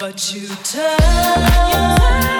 but you turn. You turn.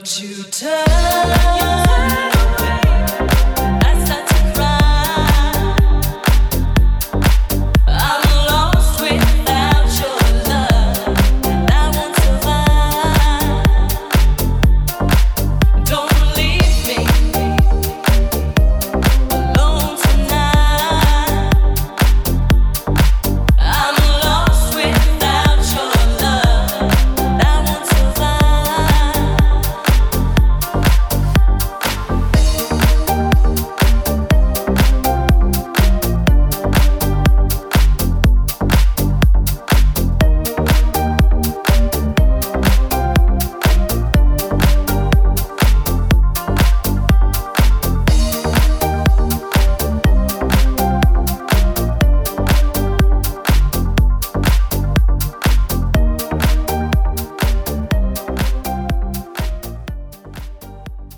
But you tell